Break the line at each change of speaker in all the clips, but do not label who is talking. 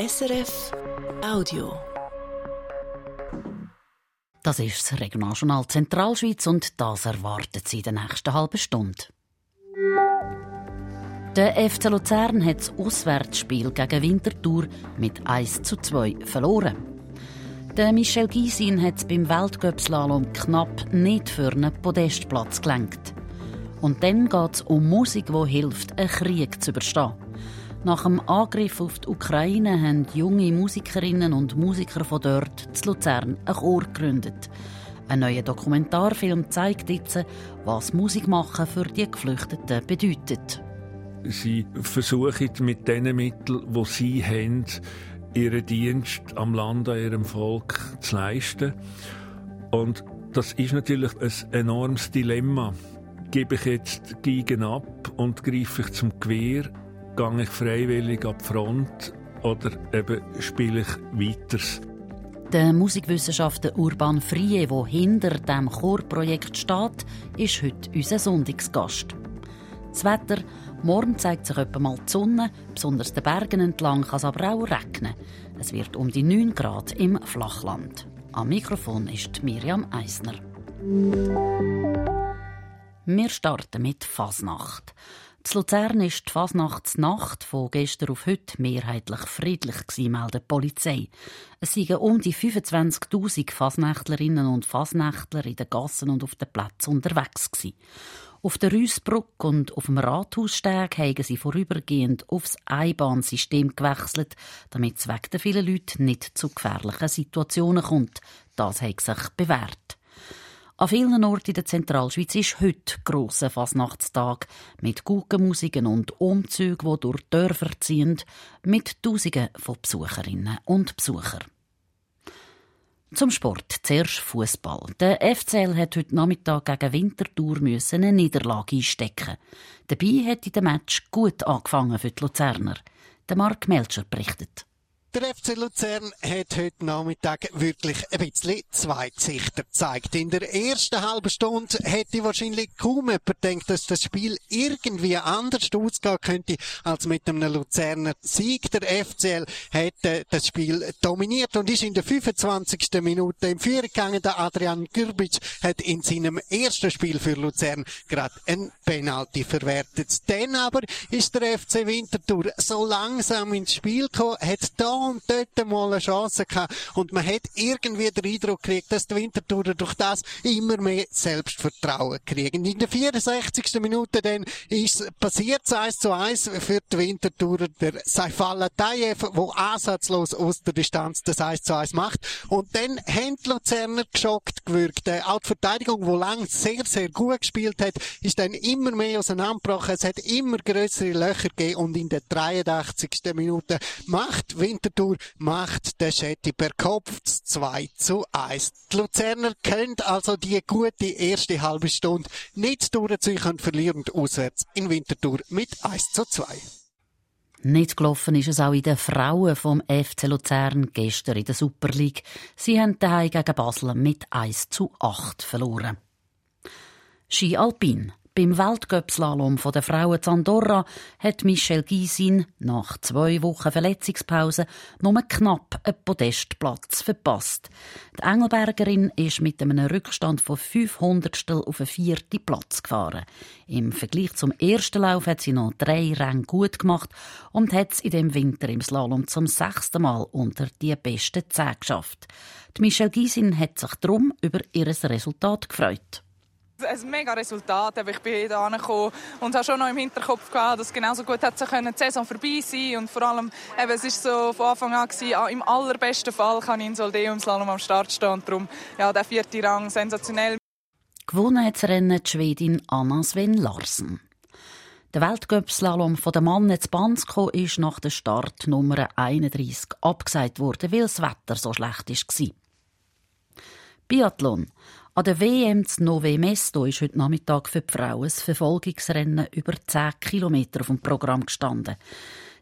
SRF Audio.
Das ist das Regionaljournal Zentralschweiz und das erwartet Sie in der nächsten halben Stunde. Der FC Luzern hat das Auswärtsspiel gegen Winterthur mit 1 zu 2 verloren. Der Michel Gysin hat es beim Weltcup-Slalom knapp nicht für einen Podestplatz gelenkt. Und dann geht es um Musik, die hilft, einen Krieg zu überstehen. Nach dem Angriff auf die Ukraine haben junge Musikerinnen und Musiker von dort zu Luzern ein Chor gegründet. Ein neuer Dokumentarfilm zeigt jetzt, was Musikmachen für die Geflüchteten bedeutet.
Sie versuchen mit den Mitteln, die sie haben, ihren Dienst am Land, an ihrem Volk zu leisten. Und das ist natürlich ein enormes Dilemma. Gebe ich jetzt Geigen ab und greife ich zum Gewehr gehe ich freiwillig an die Front oder eben spiele ich weiter.
Der Musikwissenschaftler Urban Frie, der hinter dem Chorprojekt steht, ist heute unser Sonntagsgast. Das Wetter, morgen zeigt sich etwa mal die Sonne, besonders den Bergen entlang kann es aber auch regnen. Es wird um die 9 Grad im Flachland. Am Mikrofon ist Miriam Eisner. Wir starten mit Fasnacht. Zu Luzern ist die Fasnachtsnacht von gestern auf heute mehrheitlich friedlich gewesen, meldet die Polizei. Es seien um die 25.000 Fasnächtlerinnen und Fasnächtler in den Gassen und auf den Plätzen unterwegs gewesen. Auf der Rüssbrücke und auf dem Rathaussteg haben sie vorübergehend aufs Einbahnsystem gewechselt, damit es wegen der vielen Leute nicht zu gefährlichen Situationen kommt. Das hat sich bewährt. An vielen Orten in der Zentralschweiz ist heute grosser Fasnachtstag mit Guggenmusiken und Umzügen, die durch Dörfer ziehen, mit Tausenden von Besucherinnen und Besuchern. Zum Sport. Zuerst Fußball. Der FCL hat heute Nachmittag gegen Winterthur eine Niederlage einstecken. Dabei hat der Match gut angefangen für die Luzerner. Der Mark Melcher berichtet.
Der FC Luzern hat heute Nachmittag wirklich ein bisschen zwei Gesichter gezeigt. In der ersten halben Stunde hätte wahrscheinlich kaum jemand gedacht, dass das Spiel irgendwie anders ausgehen könnte als mit einem Luzerner Sieg. Der FCL hat äh, das Spiel dominiert und ist in der 25. Minute im Führung gegangen. Der Adrian Gürbic hat in seinem ersten Spiel für Luzern gerade ein Penalty verwertet. Dann aber ist der FC Winterthur so langsam ins Spiel gekommen, hat und dort mal eine Chance gehabt. Und man hat irgendwie den Eindruck gekriegt, dass die Wintertourer durch das immer mehr Selbstvertrauen kriegen. In der 64. Minute dann ist passiert es 1 zu 1 für die Wintertourer. Der Saifallah Tayev, der ansatzlos aus der Distanz das 1 zu 1 macht. Und dann haben die Luzerner geschockt gewirkt. Auch die Verteidigung, die lang sehr, sehr gut gespielt hat, ist dann immer mehr auseinandergebrochen. Es hat immer größere Löcher gegeben und in der 83. Minute macht Winter Winterthur macht der Schetti per Kopf 2 zu 1. Die Luzerner können also die gute erste halbe Stunde nicht durchziehen und verlieren auswärts in Winterthur mit 1 zu 2.
Nicht gelaufen ist es auch in den Frauen vom FC Luzern gestern in der Super League. Sie haben daheim gegen Basel mit 1 zu 8 verloren. Ski Alpin. Beim Weltcup-Slalom der Frauen Zandorra hat Michelle Gysin nach zwei Wochen Verletzungspause nur knapp einen Podestplatz verpasst. Die Engelbergerin ist mit einem Rückstand von 500 auf den vierten Platz gefahren. Im Vergleich zum ersten Lauf hat sie noch drei Ränge gut gemacht und hat es in dem Winter im Slalom zum sechsten Mal unter die besten zehn geschafft. Die Michelle Gysin hat sich darum über ihr Resultat gefreut
ein mega Resultat. Ich bin hier angekommen und habe schon noch im Hinterkopf gehabt, dass genauso gut hätte die Saison vorbei sein und vor allem, eben, es ist so von Anfang an gewesen, ah, im allerbesten Fall kann ich in Soldeum Slalom am Start stehen und darum, ja, der vierte Rang, sensationell.
Gewonnen hat das Rennen die Schwedin Anna Sven Larsen. Der Weltcup-Slalom der Mann in Bansko ist nach der Startnummer 31 abgesagt worden, weil das Wetter so schlecht war. Biathlon. An der WM zu Nove Mesto ist heute Nachmittag für die Frauen ein Verfolgungsrennen über 10 Kilometer dem Programm gestanden.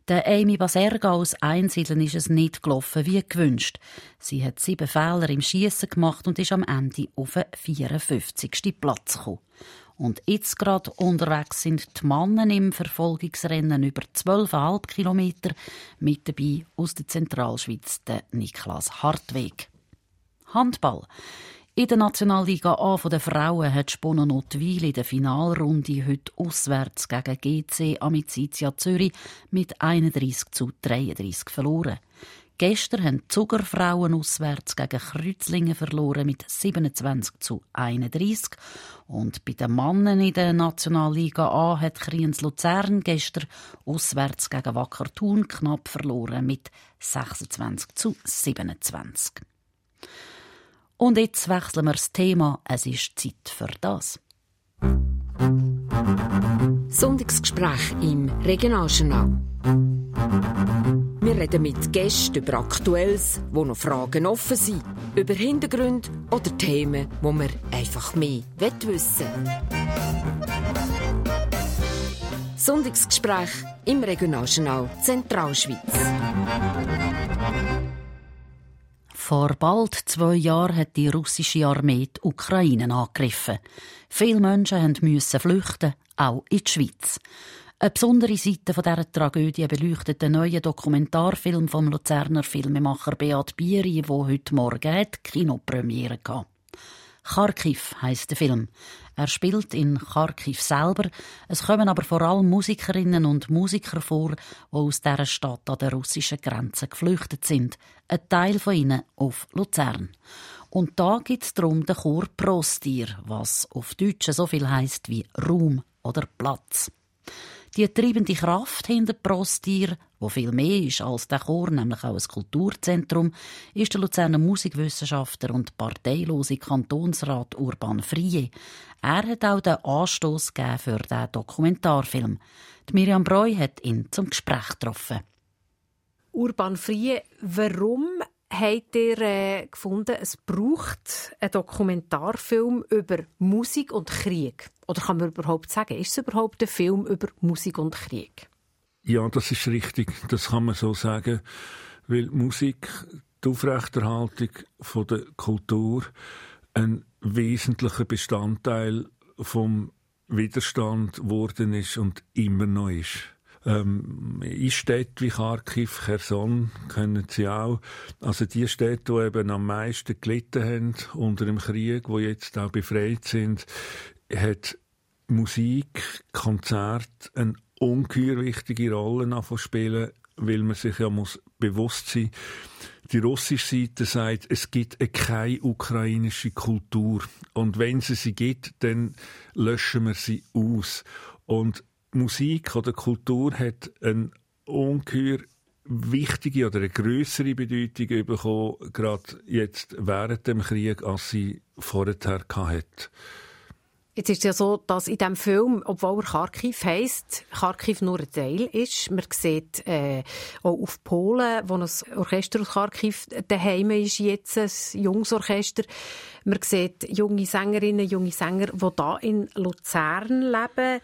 Der Amy Baserga aus Einsiedeln ist es nicht gelaufen wie gewünscht. Sie hat sieben Fehler im Schießen gemacht und ist am Ende auf den 54. Platz gekommen. Und jetzt gerade unterwegs sind die Männer im Verfolgungsrennen über 12,5 Kilometer. Mit dabei aus der Zentralschweiz der Niklas Hartweg. Handball. In der Nationalliga A der Frauen hat Spono Notwil in der Finalrunde heute auswärts gegen GC Amicizia Zürich mit 31 zu 33 verloren. Gestern haben die Zuckerfrauen auswärts gegen Kreuzlingen verloren mit 27 zu 31. Und bei den Männern in der Nationalliga A hat Kriens Luzern gestern auswärts gegen Wacker Thun knapp verloren mit 26 zu 27. Und jetzt wechseln wir das Thema. Es ist Zeit für das.
Sonntagsgespräch im Regionaljournal. Wir reden mit Gästen über Aktuelles, wo noch Fragen offen sind, über Hintergründe oder Themen, wo wir einfach mehr wissen Sonntagsgespräch im Regionaljournal Zentralschweiz.
Vor bald zwei Jahren hat die russische Armee die Ukraine angegriffen. Viele Menschen mussten flüchten, auch in die Schweiz. Eine besondere Seite dieser Tragödie beleuchtet der neue Dokumentarfilm vom Luzerner Filmemacher Beat Bieri, wo heute Morgen hat Kinopremiere hatte. Kharkiv heißt der Film. Er spielt in Kharkiv selber. Es kommen aber vor allem Musikerinnen und Musiker vor, die aus dieser Stadt an der russischen Grenze geflüchtet sind. Ein Teil von ihnen auf Luzern. Und da geht es darum den Chor Prostir, was auf Deutsch so viel heißt wie Raum oder Platz. Die treibende Kraft hinter Prostir, wo viel mehr ist als der Chor, nämlich auch ein Kulturzentrum, ist der Luzerner Musikwissenschaftler und parteilose Kantonsrat Urban Frie. Er hat auch den Anstoß für diesen Dokumentarfilm. Die Miriam Breu hat ihn zum Gespräch getroffen.
Urban Frie, warum habt ihr äh, gefunden, es braucht einen Dokumentarfilm über Musik und Krieg? Oder kann man überhaupt sagen, ist es überhaupt ein Film über Musik und Krieg?
Ja, das ist richtig. Das kann man so sagen. Weil Musik, die Aufrechterhaltung von der Kultur, ein wesentlicher Bestandteil vom Widerstand geworden ist und immer noch ist. Ähm, in Städten wie Kharkiv, Cherson kennen Sie auch. Also die Städte, die eben am meisten gelitten haben unter dem Krieg, wo jetzt auch befreit sind, hat Musik, Konzert eine ungeheuer wichtige Rolle spielen, weil man sich ja muss bewusst sein die russische Seite sagt, es gibt keine ukrainische Kultur. Und wenn es sie gibt, dann löschen wir sie aus. Und Musik oder Kultur hat eine ungeheuer wichtige oder eine größere Bedeutung bekommen, gerade jetzt während dem Krieg, als sie vorher hatte.
Jetzt ist es ja so, dass in diesem Film, obwohl er Kharkiv heisst, Kharkiv nur ein Teil ist. Man sieht äh, auch auf Polen, wo ein Orchester aus Kharkiv daheim ist, jetzt ein junges Orchester. Man sieht junge Sängerinnen, junge Sänger, die hier in Luzern leben.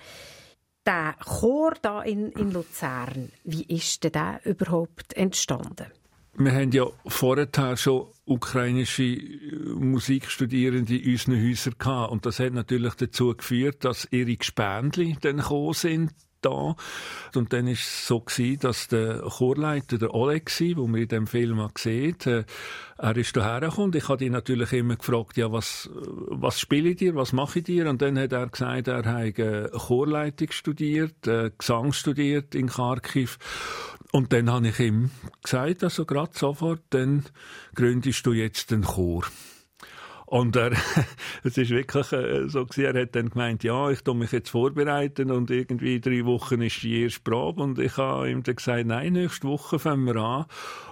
Der Chor hier in, in Luzern, wie ist denn der überhaupt entstanden?
Wir haben ja vorher schon ukrainische äh, Musikstudierende in unseren Häusern gehabt. Und das hat natürlich dazu geführt, dass ihre Gespendli dann gekommen sind da. Und dann ist es so gewesen, dass der Chorleiter, der Oleg, wo man in dem Film sieht, äh, er ist hierher gekommen. Ich habe ihn natürlich immer gefragt, ja, was, was spiele ich dir, was mache ich dir? Und dann hat er gesagt, er hat äh, Chorleitung studiert, äh, Gesang studiert in Kharkiv. Und dann habe ich ihm gesagt, also gerade sofort, dann gründest du jetzt den Chor. Und er, es ist wirklich äh, so gewesen, er hat dann gemeint, ja, ich tu mich jetzt vorbereiten und irgendwie drei Wochen ist die erste Probe und ich habe ihm dann gesagt, nein, nächste Woche fangen wir an.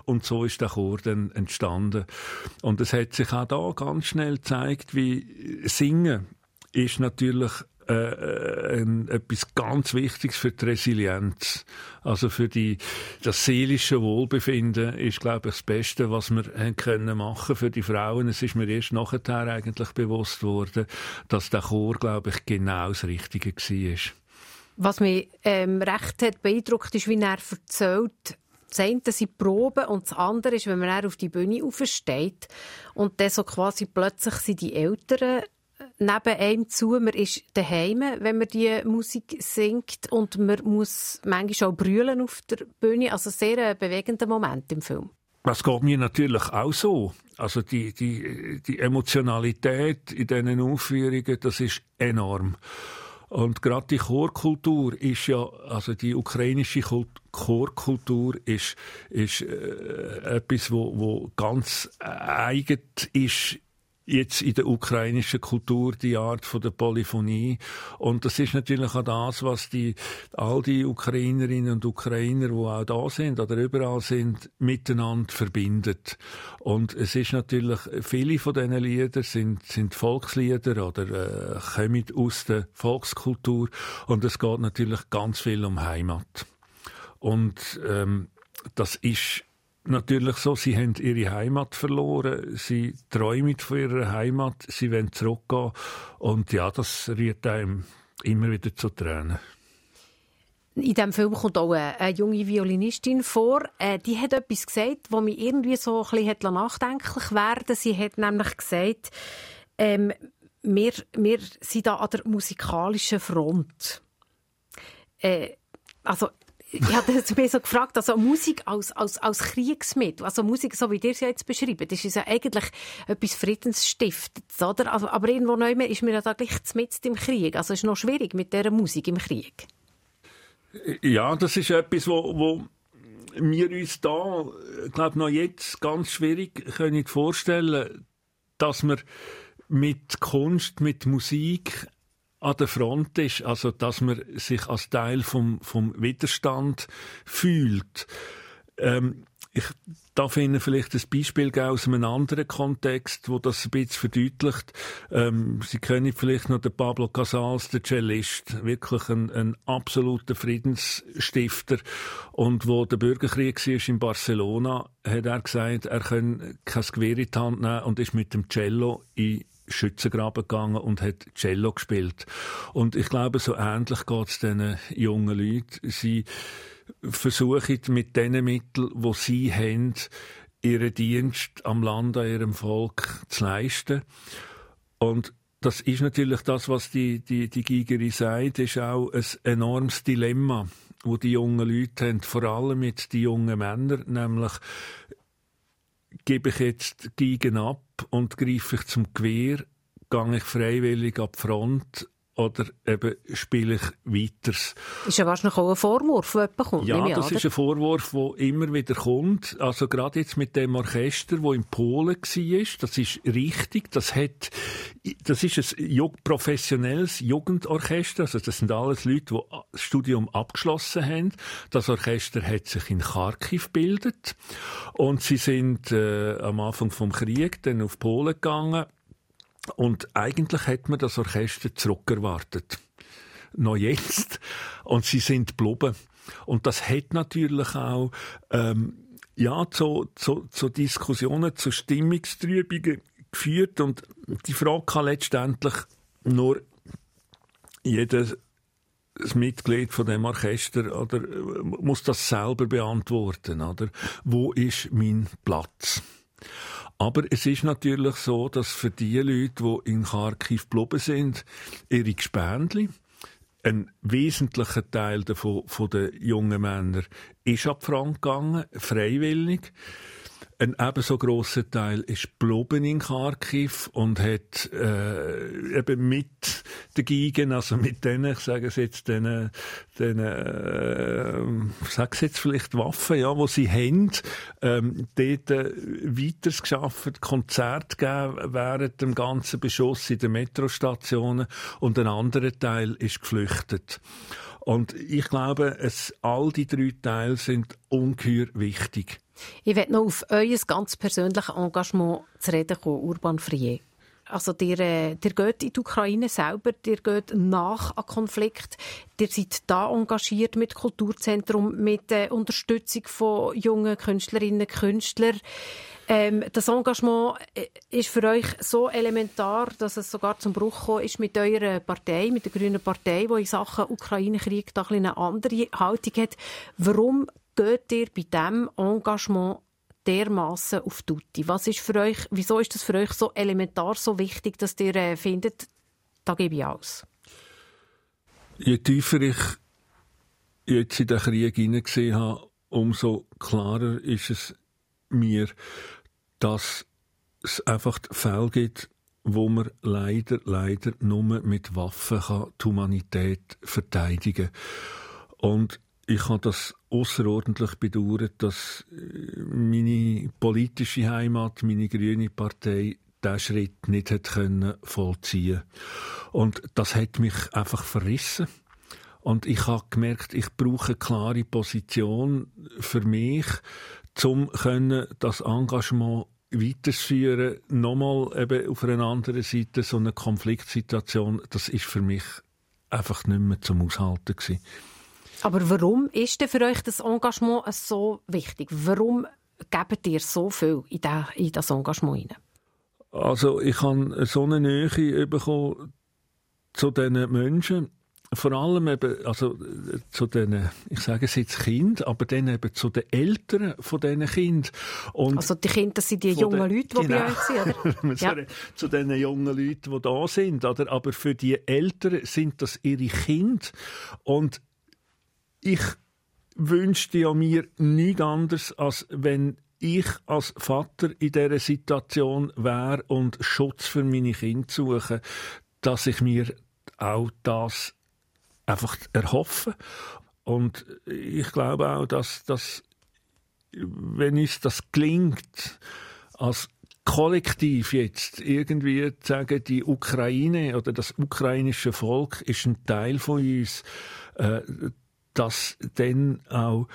Und so ist der Chor dann entstanden. Und es hat sich auch da ganz schnell gezeigt, wie Singen ist natürlich äh, ein, etwas ganz Wichtiges für die Resilienz. Also für die, das seelische Wohlbefinden ist, glaube ich, das Beste, was wir haben können machen für die Frauen. Es ist mir erst nachher eigentlich bewusst worden, dass der Chor, glaube ich, genau das Richtige war.
Was mich ähm, recht hat beeindruckt, ist, wie er erzählt, das eine sind Proben und das andere ist, wenn man auf die Bühne aufsteht und dann so quasi plötzlich sind die Eltern neben einem zu, man ist daheim, wenn man die Musik singt und man muss manchmal auch brüllen auf der Bühne. Also sehr ein bewegender Moment im Film.
Das geht mir natürlich auch so. Also die, die, die Emotionalität in diesen Aufführungen, das ist enorm. Und gerade die Chorkultur ist ja, also die ukrainische Chorkultur ist, ist äh, etwas, wo, wo ganz eigen ist jetzt in der ukrainischen Kultur die Art von der Polyphonie und das ist natürlich auch das, was die all die Ukrainerinnen und Ukrainer, die auch da sind oder überall sind, miteinander verbindet. Und es ist natürlich viele von diesen Liedern sind sind Volkslieder oder äh, kommen aus der Volkskultur und es geht natürlich ganz viel um Heimat. Und ähm, das ist natürlich so, sie haben ihre Heimat verloren, sie träumen von ihrer Heimat, sie wollen zurückgehen und ja, das rührt einem immer wieder zu Tränen.
In diesem Film kommt auch eine, junge Violinistin vor. Äh, die hat etwas gesagt, was mich irgendwie so ein bisschen nachdenklich werden Sie hat nämlich gesagt, ähm, wir, wir sind da an der musikalischen Front. Äh, also ich habe mich so gefragt, also Musik als, als, als Kriegsmittel, also Musik, so wie ihr es jetzt beschreibt, ist ja eigentlich etwas Friedensstiftendes, oder? Also, aber irgendwo neu ist mir ja da gleich mitten im Krieg. Also ist noch schwierig mit dieser Musik im Krieg.
Ja, das ist etwas, wo, wo wir uns da, glaube noch jetzt ganz schwierig können vorstellen, dass wir mit Kunst, mit Musik an der Front ist, also dass man sich als Teil vom, vom Widerstand fühlt. Ähm, ich darf Ihnen vielleicht ein Beispiel geben aus einem anderen Kontext, wo das ein bisschen verdeutlicht. Ähm, Sie kennen vielleicht noch den Pablo Casals, der Cellist, wirklich ein, ein absoluter Friedensstifter. Und wo der Bürgerkrieg war in Barcelona, hat er gesagt, er könne kein Gewehr in die Hand nehmen und ist mit dem Cello in Schützengraben gegangen und hat Cello gespielt. Und ich glaube, so ähnlich geht es diesen jungen Leuten. Sie versuchen mit den Mitteln, die sie haben, ihren Dienst am Land, an ihrem Volk zu leisten. Und das ist natürlich das, was die, die, die Gigerin sagt, ist auch ein enormes Dilemma, wo die jungen Leute haben, vor allem mit die jungen Männer, nämlich gebe ich jetzt Geigen ab und greife ich zum Gewehr, gehe ich freiwillig ab die Front oder eben spiele ich weiter.
Ist ja wahrscheinlich auch ein Vorwurf, der kommt.
Ja, das an, ist ein Vorwurf, der immer wieder kommt. Also gerade jetzt mit dem Orchester, das in Polen war, das ist richtig. Das hat, das ist ein professionelles Jugendorchester. Also das sind alles Leute, die das Studium abgeschlossen haben. Das Orchester hat sich in Kharkiv gebildet. Und sie sind äh, am Anfang vom Krieg dann auf Polen gegangen und eigentlich hat man das Orchester zurückerwartet. Noch jetzt. Und sie sind geblieben. Und das hat natürlich auch, ähm, ja, zu, zu, zu Diskussionen, zu Stimmungstrübungen geführt. Und die Frage kann letztendlich nur jedes Mitglied von dem Orchester oder muss das selber beantworten, oder? Wo ist mein Platz? Aber es ist natürlich so, dass für die Leute, die in Kharkiv geblieben sind, ihre Gespendli, ein wesentlicher Teil davon, von den jungen Männern, ist ab Frank gegangen, freiwillig. Ein ebenso grosser Teil ist geblieben in Kharkiv und hat äh, eben mit den Gigen, also mit denen, ich sage es jetzt, denen, denen äh, sage es jetzt vielleicht Waffen, ja, wo sie haben, ähm, dort äh, weiter geschafft, Konzert gegeben während dem ganzen Beschuss in den Metrostationen und ein anderer Teil ist geflüchtet. Und ich glaube, es, all die drei Teile sind ungeheuer wichtig.
Ich werde noch auf euer ganz persönliches Engagement zu reden kommen, Urban Frier. Also, ihr, äh, ihr geht in die Ukraine selber, ihr geht nach einem Konflikt, ihr seid da engagiert mit Kulturzentrum, mit der Unterstützung von jungen Künstlerinnen und Künstlern. Ähm, das Engagement äh, ist für euch so elementar, dass es sogar zum Bruch gekommen ist mit eurer Partei, mit der Grünen Partei, die in Sachen Ukraine-Krieg da eine andere Haltung hat. Warum geht ihr bei diesem Engagement dermaßen auf Tutti? Was ist für euch, wieso ist das für euch so elementar, so wichtig, dass ihr äh, findet, da gebe ich alles.
Je tiefer ich jetzt in den Krieg hineingesehen habe, umso klarer ist es mir, dass es einfach Fälle gibt, wo man leider, leider nur mit Waffen kann die Humanität verteidigen kann. Und ich habe das außerordentlich bedauert, dass äh, meine politische Heimat, meine grüne Partei, diesen Schritt nicht hat vollziehen Und das hat mich einfach verrissen. Und ich habe gemerkt, ich brauche eine klare Position für mich, um das Engagement weiterzuführen. Nochmal eben auf einer anderen Seite so eine Konfliktsituation, das ist für mich einfach nicht mehr zum Aushalten gewesen.
Aber warum ist denn für euch das Engagement so wichtig? Warum gebt ihr so viel in das Engagement hinein?
Also ich habe so eine Nähe bekommen zu diesen Menschen, vor allem eben, also zu den, ich sage es jetzt Kind, aber dann eben zu den Eltern von diesen Kind.
Und also die Kinder, das sind die jungen den, Leute, die genau, bei euch sind, oder?
ja. Zu den jungen Leuten, die da sind, oder? Aber für die Eltern sind das ihre Kinder. Und ich wünschte ja mir nichts anderes, als wenn ich als Vater in dieser Situation wäre und Schutz für meine Kinder suche, dass ich mir auch das einfach erhoffe. Und ich glaube auch, dass, dass wenn es das gelingt, als kollektiv jetzt irgendwie zu sagen, die Ukraine oder das ukrainische Volk ist ein Teil von uns, äh, dass dann auch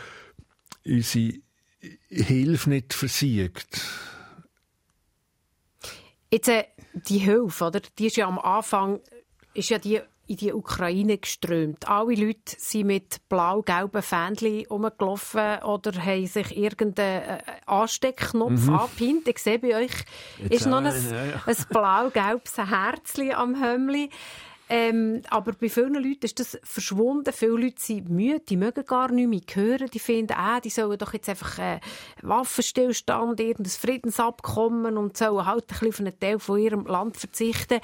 unsere Hilfe nicht versiegt.
Jetzt, äh, die Hilfe, oder? Die ist ja am Anfang, ist ja die in die Ukraine geströmt. Alle Leute sind mit blau-gelben Fähnchen rumgelaufen oder haben sich irgendeinen äh, Ansteckknopf mhm. angepinnt. Ich sehe bei euch, Jetzt ist noch ein, ja, ja. ein blau-gelbes Herzchen am Hömmli. Ähm, aber bei vielen Leuten ist das verschwunden. Viele Leute sind müde, die mögen gar nicht mehr hören. Die finden, äh, die sollen doch jetzt einfach äh, Waffenstillstand, irgendein Friedensabkommen und sollen halt ein bisschen auf einen Teil von ihrem Land verzichten.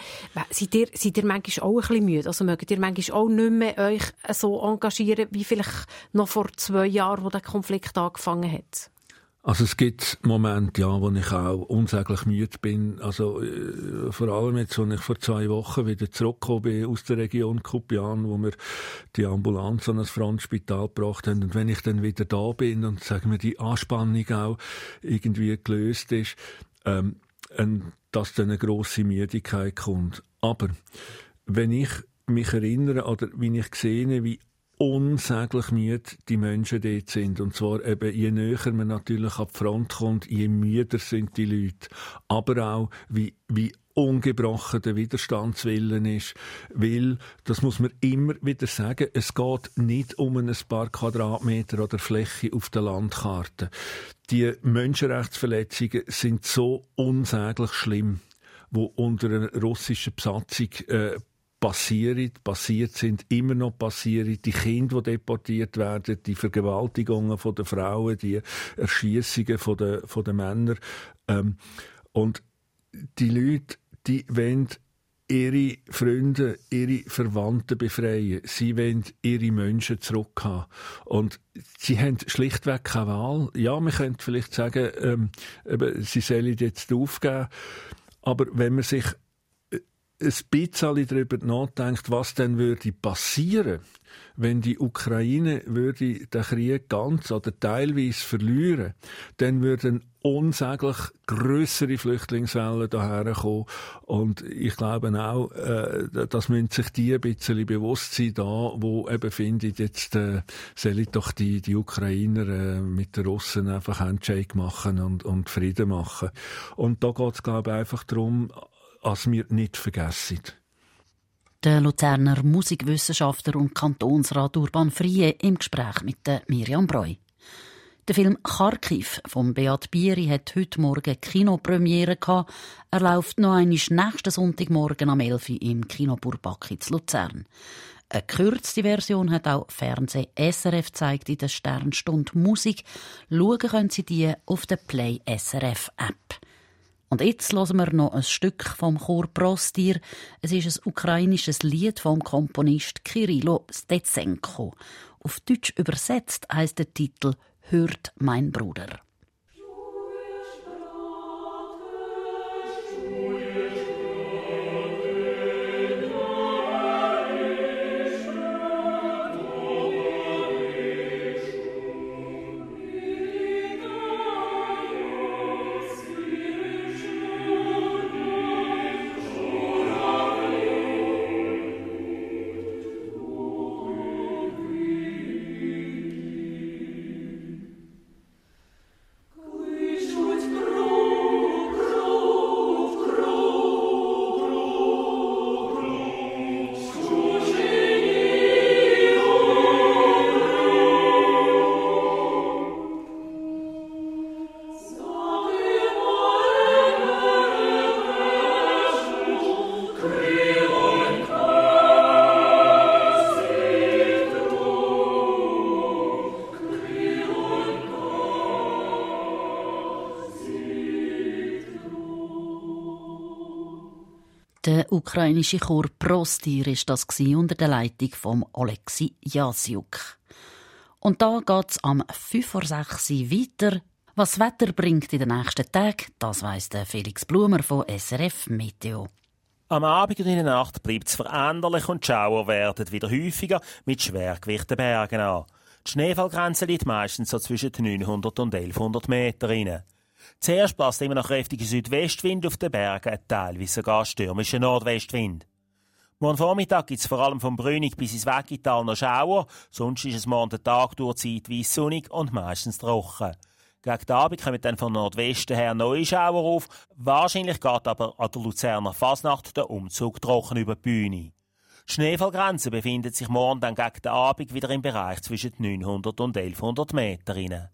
Seid ihr, seid ihr manchmal auch ein bisschen müde? Also mögt ihr manchmal auch nicht mehr euch so engagieren, wie vielleicht noch vor zwei Jahren, wo der Konflikt angefangen hat?
Also es gibt Momente, ja, wo ich auch unsäglich müde bin. Also äh, vor allem jetzt, als ich vor zwei Wochen wieder zurückgekommen bin aus der Region Kupian, wo wir die Ambulanz an das Franzspital gebracht haben. Und wenn ich dann wieder da bin und sagen wir die Anspannung auch irgendwie gelöst ist, ähm, dass dann eine grosse Müdigkeit kommt. Aber wenn ich mich erinnere oder wenn ich sehe, wie unsäglich müde die Menschen dort sind. Und zwar eben, je näher man natürlich an die Front kommt, je müder sind die Leute. Aber auch, wie, wie ungebrochen der Widerstandswillen ist. Weil, das muss man immer wieder sagen, es geht nicht um ein paar Quadratmeter oder Fläche auf der Landkarte. Die Menschenrechtsverletzungen sind so unsäglich schlimm wo unter einer russischen Besatzung äh, passiert, passiert sind, immer noch passieren. Die Kinder, die deportiert werden, die Vergewaltigungen von der Frauen, die Erschießungen von der, von der Männer. Ähm, und die Leute, die wollen ihre Freunde, ihre Verwandten befreien. Sie wollen ihre Menschen zurückhaben. Und sie haben schlichtweg keine Wahl. Ja, man könnte vielleicht sagen, ähm, sie sollen jetzt aufgeben. Aber wenn man sich ein bisschen darüber nachdenkt, was denn würde passieren, wenn die Ukraine würde den Krieg ganz oder teilweise verlieren, dann würden unsäglich größere Flüchtlingswellen daher kommen. Und ich glaube auch, äh, dass müssen sich die ein bisschen bewusst sein, da, wo eben findet, jetzt äh, sollen doch die, die Ukrainer äh, mit den Russen einfach Handshake machen und, und Frieden machen. Und da geht es, glaube ich, einfach darum, als wir nicht vergessen.
Der Luzerner Musikwissenschaftler und Kantonsrat Urban Frie im Gespräch mit Miriam Breu. Der Film Kharkiv von Beat Bieri hat heute Morgen Kinopremiere. Er läuft noch einmal nächsten Sonntagmorgen am 11 Uhr im Kino Burbaki zu Luzern. Eine gekürzte Version hat auch Fernseh SRF gezeigt in der Sternstunde Musik. Schauen können Sie die auf der Play SRF App. Und jetzt hören wir noch ein Stück vom Chor Prostir. Es ist ein ukrainisches Lied vom Komponist Kirilo Stetsenko. Auf Deutsch übersetzt heißt der Titel Hört mein Bruder. Der ukrainische Chor Prostir ist das unter der Leitung von Oleksi Jasiuk. Und da geht es am 5 vor 6 weiter. Was das Wetter bringt in den nächsten Tagen, das weiss der Felix Blumer von SRF Meteo.
Am Abend und in der Nacht bleibt es veränderlich und die Schauer werden wieder häufiger mit schwergewichten Bergen an. Die Schneefallgrenze liegt meistens so zwischen 900 und 1100 Meter rein. Zuerst bläst immer noch kräftiger Südwestwind auf den Bergen, teilweise sogar stürmischer Nordwestwind. Morgen Vormittag gibt es vor allem vom Brünig bis ins Weggital noch Schauer, sonst ist es morgen der Tag durch zeitweise sonnig und meistens trocken. Gegen den Abend kommen dann von Nordwesten her neue Schauer auf. Wahrscheinlich geht aber an der Luzerner Fasnacht der Umzug trocken über die Bühne. Die Schneefallgrenze befindet sich morgen dann gegen den Abend wieder im Bereich zwischen 900 und 1100 Meter.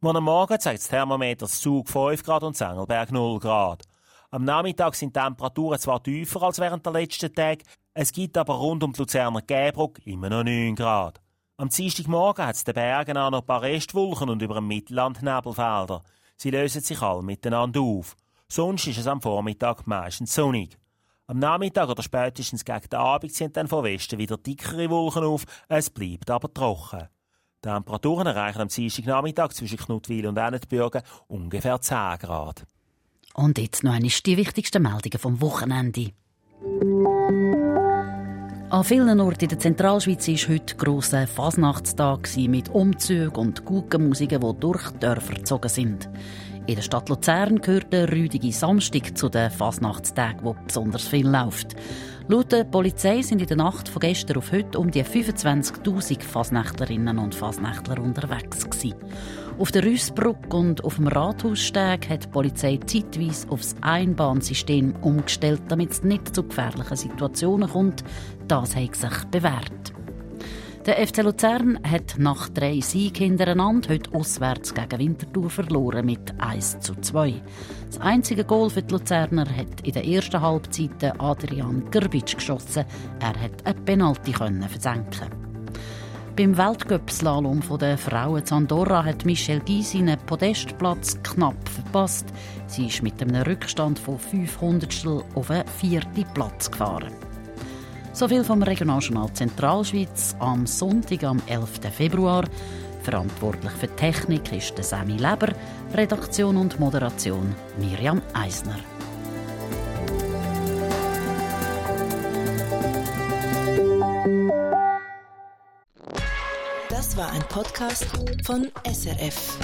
Morgen Morgen zeigt das Thermometer Zug 5 Grad und Zengelberg 0 Grad. Am Nachmittag sind die Temperaturen zwar tiefer als während der letzten Tage, es gibt aber rund um die Luzerner Gäbruck immer noch 9 Grad. Am Dienstagmorgen hat es den Bergen auch noch ein paar Restwolken und über dem Mittelland Nebelfelder. Sie lösen sich alle miteinander auf. Sonst ist es am Vormittag meistens sonnig. Am Nachmittag oder spätestens gegen den Abend sind dann von Westen wieder dickere Wolken auf, es bleibt aber trocken. Temperaturen erreichen am Dienstagnachmittag zwischen Knutwil und Ennetbürgen ungefähr 10 Grad.
Und jetzt noch einmal die wichtigsten Meldungen vom Wochenende. An vielen Orten in der Zentralschweiz war heute grosser Fasnachtstag mit Umzügen und Guggenmusiken, die durch die Dörfer gezogen sind. In der Stadt Luzern gehört der rüdige Samstag zu den Fasnachtstagen, wo besonders viel läuft. Laut der Polizei sind in der Nacht von gestern auf heute um die 25.000 Fasnächtlerinnen und Fasnächtler unterwegs gewesen. Auf der Rüssbrücke und auf dem Rathaussteg hat die Polizei zeitweise aufs Einbahnsystem umgestellt, damit es nicht zu gefährlichen Situationen kommt. Das hat sich bewährt. Der FC Luzern hat nach drei Siegen hintereinander heute auswärts gegen Winterthur verloren mit 1 zu 2. Das einzige Goal für die Luzerner hat in der ersten Halbzeit Adrian Gerbic geschossen. Er hat ein Penalty versenken. Beim Weltcup-Slalom der Frauen Zandora hat Michelle Gysi einen Podestplatz knapp verpasst. Sie ist mit einem Rückstand von 500 auf den vierten Platz gefahren. So viel vom Regionaljournal Zentralschweiz am Sonntag, am 11. Februar. Verantwortlich für Technik ist der Sami Leber, Redaktion und Moderation Miriam Eisner.
Das war ein Podcast von SRF.